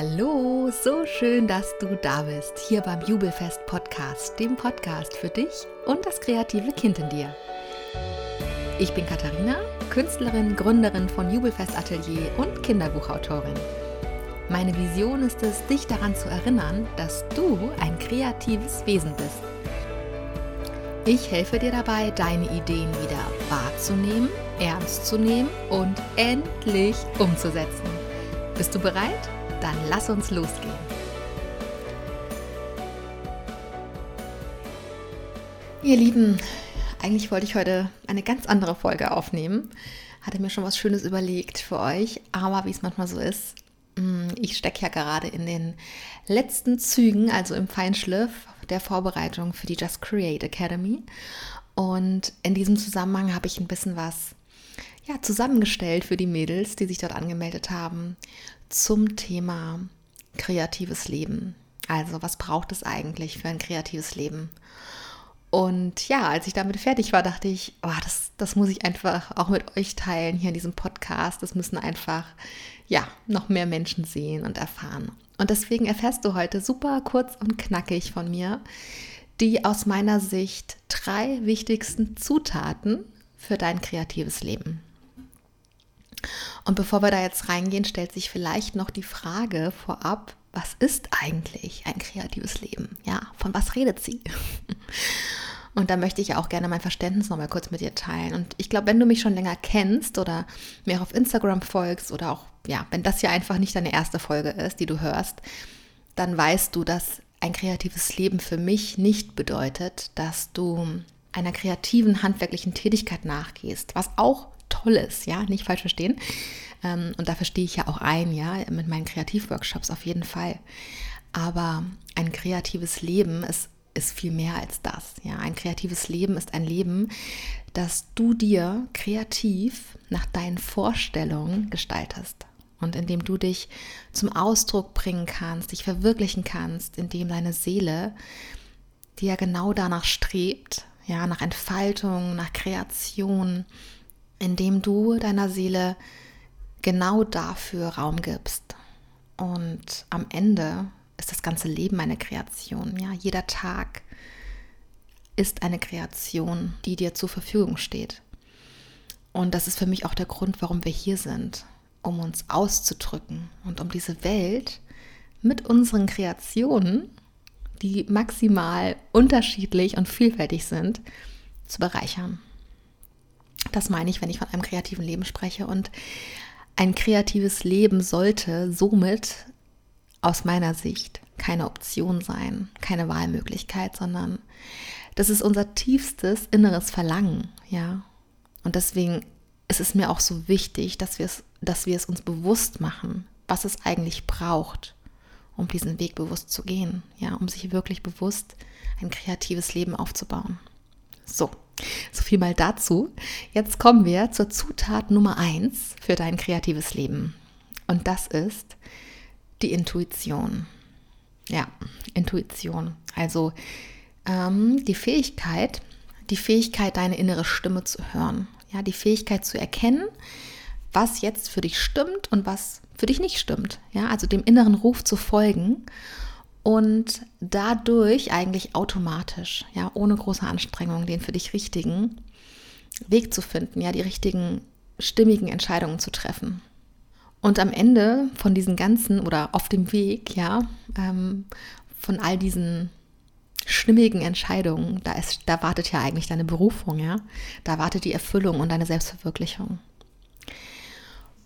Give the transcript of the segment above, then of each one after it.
Hallo, so schön, dass du da bist, hier beim Jubelfest Podcast, dem Podcast für dich und das kreative Kind in dir. Ich bin Katharina, Künstlerin, Gründerin von Jubelfest Atelier und Kinderbuchautorin. Meine Vision ist es, dich daran zu erinnern, dass du ein kreatives Wesen bist. Ich helfe dir dabei, deine Ideen wieder wahrzunehmen, ernst zu nehmen und endlich umzusetzen. Bist du bereit? Dann lass uns losgehen. Ihr Lieben, eigentlich wollte ich heute eine ganz andere Folge aufnehmen. Hatte mir schon was Schönes überlegt für euch, aber wie es manchmal so ist, mm, ich stecke ja gerade in den letzten Zügen, also im Feinschliff der Vorbereitung für die Just Create Academy. Und in diesem Zusammenhang habe ich ein bisschen was ja, zusammengestellt für die Mädels, die sich dort angemeldet haben, zum Thema kreatives Leben. Also was braucht es eigentlich für ein kreatives Leben? Und ja, als ich damit fertig war, dachte ich, oh, das, das muss ich einfach auch mit euch teilen hier in diesem Podcast. Das müssen einfach, ja, noch mehr Menschen sehen und erfahren. Und deswegen erfährst du heute super kurz und knackig von mir die aus meiner Sicht drei wichtigsten Zutaten für dein kreatives Leben. Und bevor wir da jetzt reingehen, stellt sich vielleicht noch die Frage vorab, was ist eigentlich ein kreatives Leben? Ja, von was redet sie? Und da möchte ich auch gerne mein Verständnis nochmal kurz mit dir teilen. Und ich glaube, wenn du mich schon länger kennst oder mir auf Instagram folgst oder auch, ja, wenn das hier einfach nicht deine erste Folge ist, die du hörst, dann weißt du, dass ein kreatives Leben für mich nicht bedeutet, dass du einer kreativen, handwerklichen Tätigkeit nachgehst, was auch ist, ja, nicht falsch verstehen. Ähm, und dafür stehe ich ja auch ein, ja, mit meinen Kreativworkshops auf jeden Fall. Aber ein kreatives Leben ist, ist viel mehr als das. Ja, ein kreatives Leben ist ein Leben, das du dir kreativ nach deinen Vorstellungen gestaltest und indem du dich zum Ausdruck bringen kannst, dich verwirklichen kannst, indem deine Seele, die ja genau danach strebt, ja, nach Entfaltung, nach Kreation, indem du deiner Seele genau dafür Raum gibst. Und am Ende ist das ganze Leben eine Kreation. Ja, jeder Tag ist eine Kreation, die dir zur Verfügung steht. Und das ist für mich auch der Grund, warum wir hier sind, um uns auszudrücken und um diese Welt mit unseren Kreationen, die maximal unterschiedlich und vielfältig sind, zu bereichern. Das meine ich, wenn ich von einem kreativen Leben spreche. Und ein kreatives Leben sollte somit aus meiner Sicht keine Option sein, keine Wahlmöglichkeit, sondern das ist unser tiefstes inneres Verlangen, ja. Und deswegen ist es mir auch so wichtig, dass wir es, dass wir es uns bewusst machen, was es eigentlich braucht, um diesen Weg bewusst zu gehen, ja, um sich wirklich bewusst ein kreatives Leben aufzubauen. So, so viel mal dazu. Jetzt kommen wir zur Zutat Nummer eins für dein kreatives Leben. Und das ist die Intuition. Ja, Intuition. Also ähm, die Fähigkeit, die Fähigkeit, deine innere Stimme zu hören. Ja, die Fähigkeit zu erkennen, was jetzt für dich stimmt und was für dich nicht stimmt. Ja, also dem inneren Ruf zu folgen und dadurch eigentlich automatisch, ja, ohne große Anstrengung, den für dich richtigen Weg zu finden, ja, die richtigen stimmigen Entscheidungen zu treffen. Und am Ende von diesen ganzen oder auf dem Weg, ja, ähm, von all diesen stimmigen Entscheidungen, da, ist, da wartet ja eigentlich deine Berufung, ja, da wartet die Erfüllung und deine Selbstverwirklichung.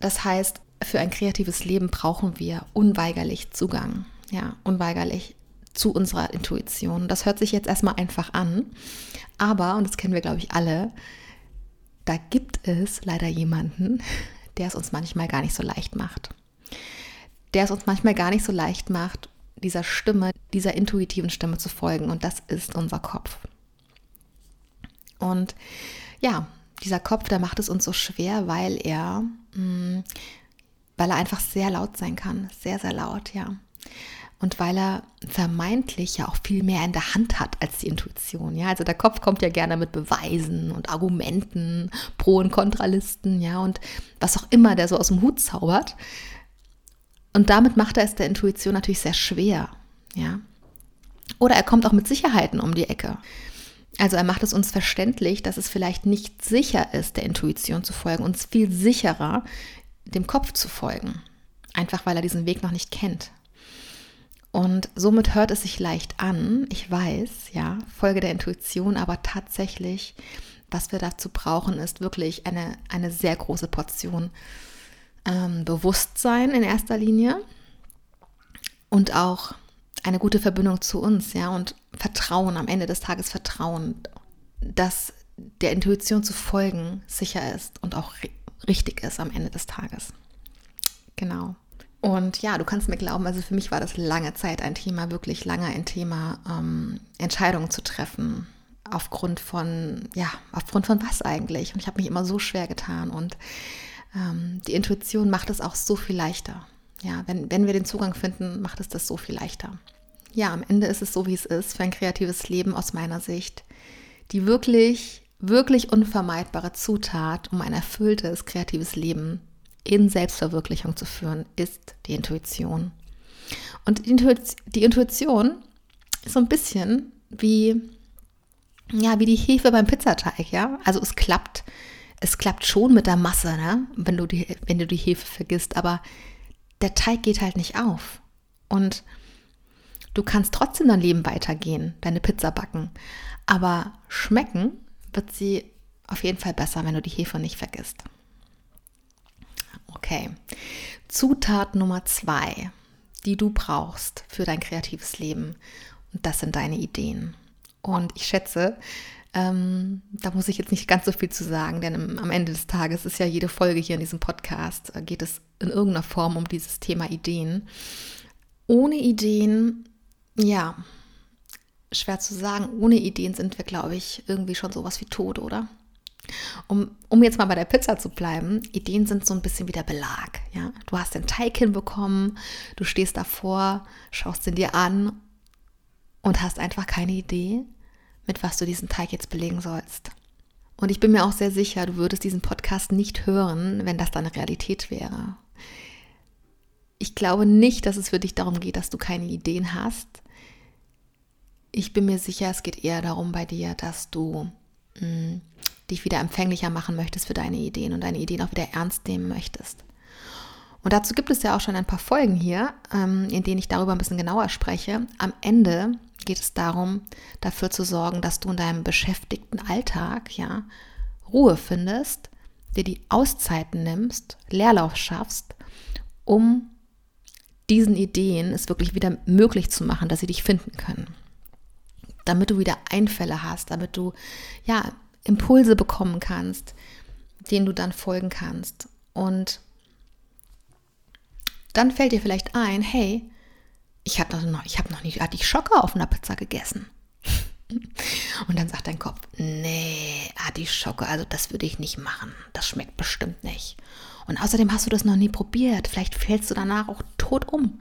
Das heißt, für ein kreatives Leben brauchen wir unweigerlich Zugang ja, unweigerlich zu unserer Intuition. Das hört sich jetzt erstmal einfach an, aber, und das kennen wir, glaube ich, alle, da gibt es leider jemanden, der es uns manchmal gar nicht so leicht macht. Der es uns manchmal gar nicht so leicht macht, dieser Stimme, dieser intuitiven Stimme zu folgen. Und das ist unser Kopf. Und ja, dieser Kopf, der macht es uns so schwer, weil er, mh, mm, weil er einfach sehr laut sein kann. Sehr, sehr laut, ja und weil er vermeintlich ja auch viel mehr in der Hand hat als die Intuition. Ja, also der Kopf kommt ja gerne mit Beweisen und Argumenten, Pro- und Kontralisten, ja, und was auch immer der so aus dem Hut zaubert. Und damit macht er es der Intuition natürlich sehr schwer, ja. Oder er kommt auch mit Sicherheiten um die Ecke. Also er macht es uns verständlich, dass es vielleicht nicht sicher ist, der Intuition zu folgen, uns viel sicherer, dem Kopf zu folgen. Einfach weil er diesen Weg noch nicht kennt. Und somit hört es sich leicht an, ich weiß, ja, Folge der Intuition, aber tatsächlich, was wir dazu brauchen, ist wirklich eine, eine sehr große Portion ähm, Bewusstsein in erster Linie und auch eine gute Verbindung zu uns, ja, und Vertrauen, am Ende des Tages Vertrauen, dass der Intuition zu folgen sicher ist und auch richtig ist am Ende des Tages. Genau. Und ja, du kannst mir glauben, also für mich war das lange Zeit ein Thema, wirklich lange ein Thema, ähm, Entscheidungen zu treffen. Aufgrund von, ja, aufgrund von was eigentlich? Und ich habe mich immer so schwer getan. Und ähm, die Intuition macht es auch so viel leichter. Ja, wenn, wenn wir den Zugang finden, macht es das so viel leichter. Ja, am Ende ist es so, wie es ist, für ein kreatives Leben aus meiner Sicht. Die wirklich, wirklich unvermeidbare Zutat, um ein erfülltes, kreatives Leben in Selbstverwirklichung zu führen, ist die Intuition. Und die Intuition ist so ein bisschen wie, ja, wie die Hefe beim Pizzateig, ja. Also es klappt, es klappt schon mit der Masse, ne? wenn, du die, wenn du die Hefe vergisst, aber der Teig geht halt nicht auf. Und du kannst trotzdem dein Leben weitergehen, deine Pizza backen. Aber schmecken wird sie auf jeden Fall besser, wenn du die Hefe nicht vergisst. Okay. Zutat Nummer zwei, die du brauchst für dein kreatives Leben. Und das sind deine Ideen. Und ich schätze, ähm, da muss ich jetzt nicht ganz so viel zu sagen, denn im, am Ende des Tages ist ja jede Folge hier in diesem Podcast, äh, geht es in irgendeiner Form um dieses Thema Ideen. Ohne Ideen, ja, schwer zu sagen, ohne Ideen sind wir, glaube ich, irgendwie schon sowas wie tot, oder? Um, um jetzt mal bei der Pizza zu bleiben, Ideen sind so ein bisschen wie der Belag. Ja? Du hast den Teig hinbekommen, du stehst davor, schaust ihn dir an und hast einfach keine Idee, mit was du diesen Teig jetzt belegen sollst. Und ich bin mir auch sehr sicher, du würdest diesen Podcast nicht hören, wenn das deine Realität wäre. Ich glaube nicht, dass es für dich darum geht, dass du keine Ideen hast. Ich bin mir sicher, es geht eher darum bei dir, dass du mh, hm, dich wieder empfänglicher machen möchtest für deine Ideen und deine Ideen auch wieder ernst nehmen möchtest. Und dazu gibt es ja auch schon ein paar Folgen hier, ähm, in denen ich darüber ein bisschen genauer spreche. Am Ende geht es darum, dafür zu sorgen, dass du in deinem beschäftigten Alltag ja Ruhe findest, dir die Auszeiten nimmst, Leerlauf schaffst, um diesen Ideen es wirklich wieder möglich zu machen, dass sie dich finden können. Damit du wieder Einfälle hast, damit du ja Impulse bekommen kannst, denen du dann folgen kannst. Und dann fällt dir vielleicht ein, hey, ich habe noch, hab noch nicht Artischocke auf einer Pizza gegessen. Und dann sagt dein Kopf, nee, Artischocke, also das würde ich nicht machen. Das schmeckt bestimmt nicht. Und außerdem hast du das noch nie probiert. Vielleicht fällst du danach auch tot um.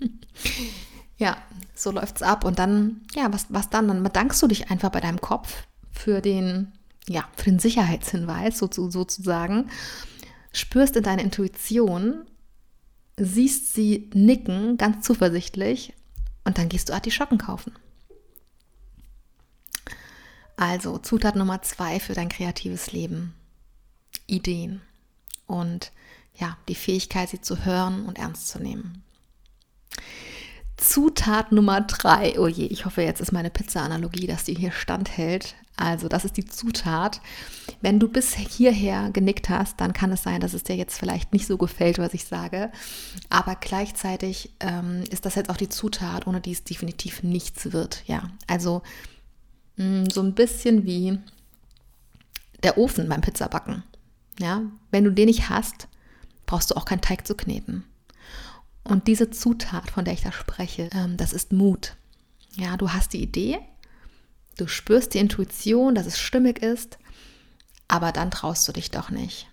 ja, so läuft es ab. Und dann, ja, was, was dann? Dann bedankst du dich einfach bei deinem Kopf für den, ja, für den Sicherheitshinweis sozusagen, spürst in deine Intuition, siehst sie nicken, ganz zuversichtlich, und dann gehst du Artischocken kaufen. Also Zutat Nummer zwei für dein kreatives Leben. Ideen. Und ja, die Fähigkeit, sie zu hören und ernst zu nehmen. Zutat Nummer drei. Oh je, ich hoffe, jetzt ist meine Pizza-Analogie, dass die hier standhält. Also, das ist die Zutat. Wenn du bis hierher genickt hast, dann kann es sein, dass es dir jetzt vielleicht nicht so gefällt, was ich sage. Aber gleichzeitig ähm, ist das jetzt auch die Zutat, ohne die es definitiv nichts wird. Ja, also mh, mm, so ein bisschen wie der Ofen beim Pizzabacken. Ja, wenn du den nicht hast, brauchst du auch keinen Teig zu kneten. Und diese Zutat, von der ich da spreche, ähm, das ist Mut. Ja, du hast die Idee, Du spürst die Intuition, dass es stimmig ist, aber dann traust du dich doch nicht.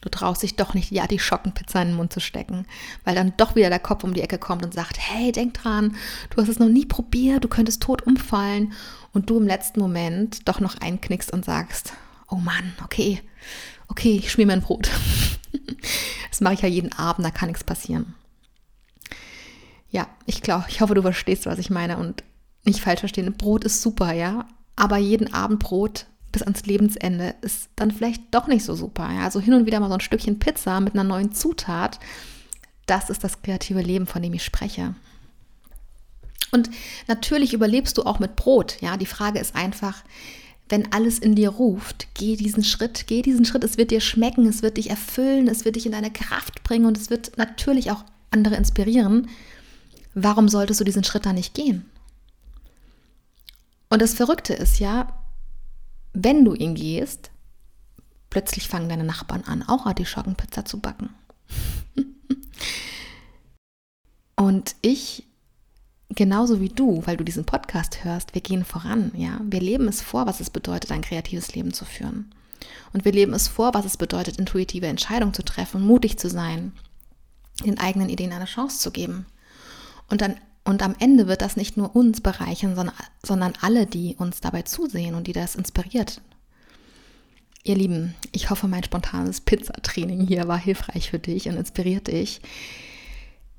Du traust dich doch nicht, ja, die Schockenpizza in den Mund zu stecken, weil dann doch wieder der Kopf um die Ecke kommt und sagt, hey, denk dran, du hast es noch nie probiert, du könntest tot umfallen und du im letzten Moment doch noch einknickst und sagst, oh Mann, okay, okay, ich schmier mir ein Brot. das mache ich ja jeden Abend, da kann nichts passieren. Ja, ich glaube, ich hoffe, du verstehst, was ich meine und nicht falsch verstehen. Brot ist super, ja, aber jeden Abend Brot bis ans Lebensende ist dann vielleicht doch nicht so super. Ja? Also hin und wieder mal so ein Stückchen Pizza mit einer neuen Zutat, das ist das kreative Leben, von dem ich spreche. Und natürlich überlebst du auch mit Brot. Ja, die Frage ist einfach, wenn alles in dir ruft, geh diesen Schritt, geh diesen Schritt. Es wird dir schmecken, es wird dich erfüllen, es wird dich in deine Kraft bringen und es wird natürlich auch andere inspirieren. Warum solltest du diesen Schritt dann nicht gehen? Und das Verrückte ist ja, wenn du ihn gehst, plötzlich fangen deine Nachbarn an, auch Artischockenpizza zu backen. und ich genauso wie du, weil du diesen Podcast hörst, wir gehen voran, ja. Wir leben es vor, was es bedeutet, ein kreatives Leben zu führen. Und wir leben es vor, was es bedeutet, intuitive Entscheidungen zu treffen, mutig zu sein, den eigenen Ideen eine Chance zu geben. Und dann und am Ende wird das nicht nur uns bereichern, sondern, sondern alle, die uns dabei zusehen und die das inspiriert. Ihr Lieben, ich hoffe, mein spontanes Pizzatraining hier war hilfreich für dich und inspiriert dich.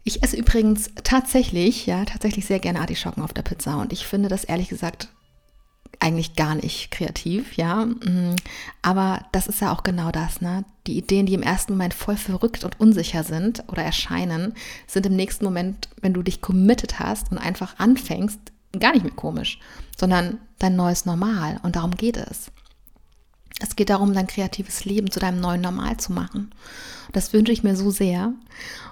Ich esse übrigens tatsächlich, ja, tatsächlich sehr gerne Artischocken auf der Pizza und ich finde das ehrlich gesagt eigentlich gar nicht kreativ, ja. Mm, aber das ist ja auch genau das, ne? Die Ideen, die im ersten Moment voll verrückt und unsicher sind oder erscheinen, sind im nächsten Moment, wenn du dich committed hast und einfach anfängst, gar nicht mehr komisch, sondern dein neues Normal. Und darum geht es. Es geht darum, dein kreatives Leben zu deinem neuen Normal zu machen. Das wünsche ich mir so sehr.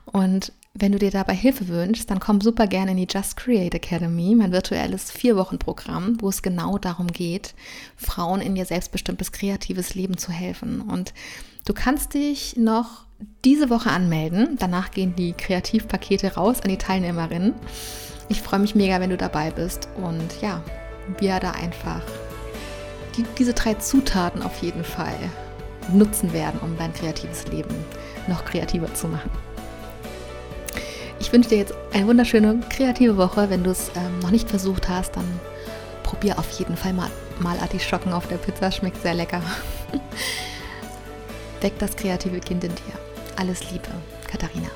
Und wenn du dir dabei Hilfe wünschst, dann komm super gerne in die Just Create Academy, mein virtuelles Vier-Wochen-Programm, wo es genau darum geht, Frauen in ihr selbstbestimmtes kreatives Leben zu helfen. Und du kannst dich noch diese Woche anmelden. Danach gehen die Kreativpakete raus an die Teilnehmerinnen. Ich freue mich mega, wenn du dabei bist. Und ja, wir da einfach die, diese drei Zutaten auf jeden Fall nutzen werden, um dein kreatives Leben noch kreativer zu machen. Ich wünsche dir jetzt eine wunderschöne kreative Woche. Wenn du es ähm, noch nicht versucht hast, dann probier auf jeden Fall mal, mal Artischocken auf der Pizza. Schmeckt sehr lecker. Weck das kreative Kind in dir. Alles Liebe, Katharina.